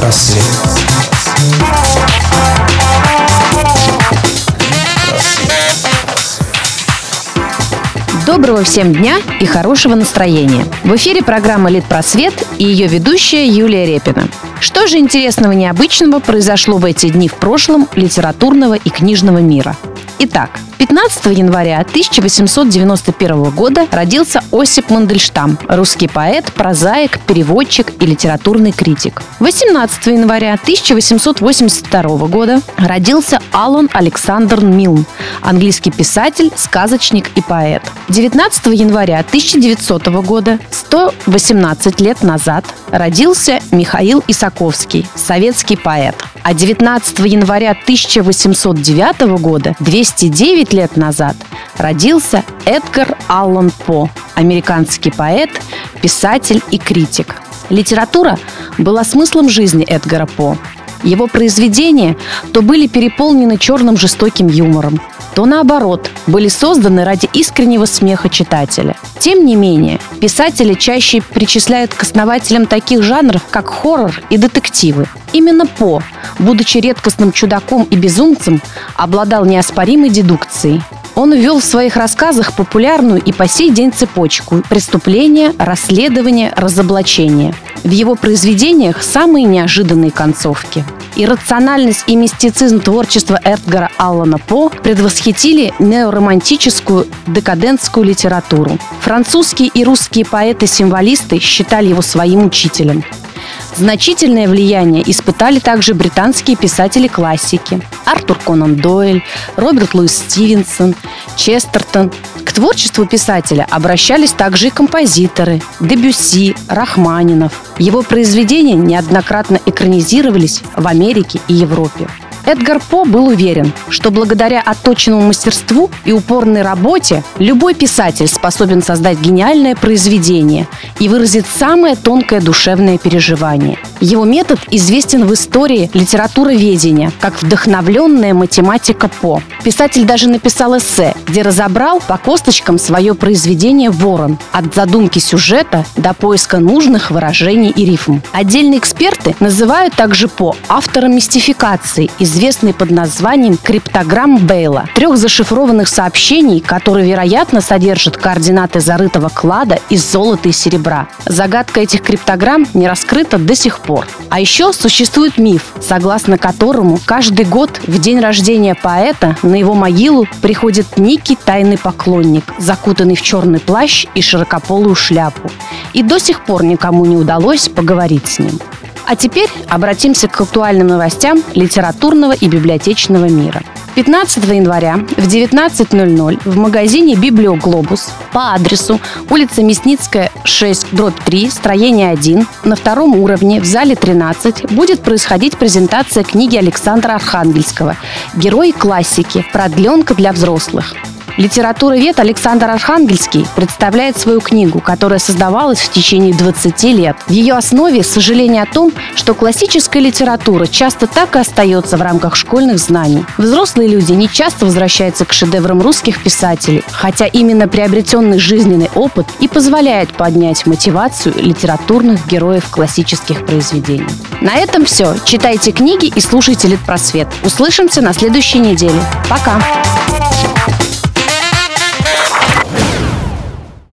Литпросвет. Доброго всем дня и хорошего настроения. В эфире программа «Литпросвет» и ее ведущая Юлия Репина. Что же интересного необычного произошло в эти дни в прошлом литературного и книжного мира? Итак, 15 января 1891 года родился Осип Мандельштам, русский поэт, прозаик, переводчик и литературный критик. 18 января 1882 года родился Алан Александр Милн, английский писатель, сказочник и поэт. 19 января 1900 года, 118 лет назад, родился Михаил Исаковский, советский поэт. А 19 января 1809 года, 209 лет назад, родился Эдгар Аллан По, американский поэт, писатель и критик. Литература была смыслом жизни Эдгара По. Его произведения то были переполнены черным жестоким юмором, то наоборот, были созданы ради искреннего смеха читателя. Тем не менее, писатели чаще причисляют к основателям таких жанров, как хоррор и детективы. Именно По, будучи редкостным чудаком и безумцем, обладал неоспоримой дедукцией. Он ввел в своих рассказах популярную и по сей день цепочку преступления, расследования, разоблачения. В его произведениях самые неожиданные концовки. Иррациональность и мистицизм творчества Эдгара Аллана По предвосхитили неоромантическую декадентскую литературу. Французские и русские поэты-символисты считали его своим учителем. Значительное влияние испытали также британские писатели-классики Артур Конан Дойль, Роберт Луис Стивенсон, Честертон. К творчеству писателя обращались также и композиторы Дебюсси, Рахманинов. Его произведения неоднократно экранизировались в Америке и Европе. Эдгар По был уверен, что благодаря отточенному мастерству и упорной работе любой писатель способен создать гениальное произведение и выразить самое тонкое душевное переживание. Его метод известен в истории литературоведения как вдохновленная математика По. Писатель даже написал эссе, где разобрал по косточкам свое произведение «Ворон» от задумки сюжета до поиска нужных выражений и рифм. Отдельные эксперты называют также По автором мистификации из известный под названием криптограмм Бейла. Трех зашифрованных сообщений, которые, вероятно, содержат координаты зарытого клада из золота и серебра. Загадка этих криптограмм не раскрыта до сих пор. А еще существует миф, согласно которому каждый год в день рождения поэта на его могилу приходит некий тайный поклонник, закутанный в черный плащ и широкополую шляпу. И до сих пор никому не удалось поговорить с ним. А теперь обратимся к актуальным новостям литературного и библиотечного мира. 15 января в 19.00 в магазине «Библиоглобус» по адресу улица Мясницкая, 6, дробь 3, строение 1, на втором уровне в зале 13 будет происходить презентация книги Александра Архангельского «Герои классики. Продленка для взрослых». Литературовед Александр Архангельский представляет свою книгу, которая создавалась в течение 20 лет. В ее основе сожаление о том, что классическая литература часто так и остается в рамках школьных знаний. Взрослые люди не часто возвращаются к шедеврам русских писателей, хотя именно приобретенный жизненный опыт и позволяет поднять мотивацию литературных героев классических произведений. На этом все. Читайте книги и слушайте Литпросвет. Услышимся на следующей неделе. Пока!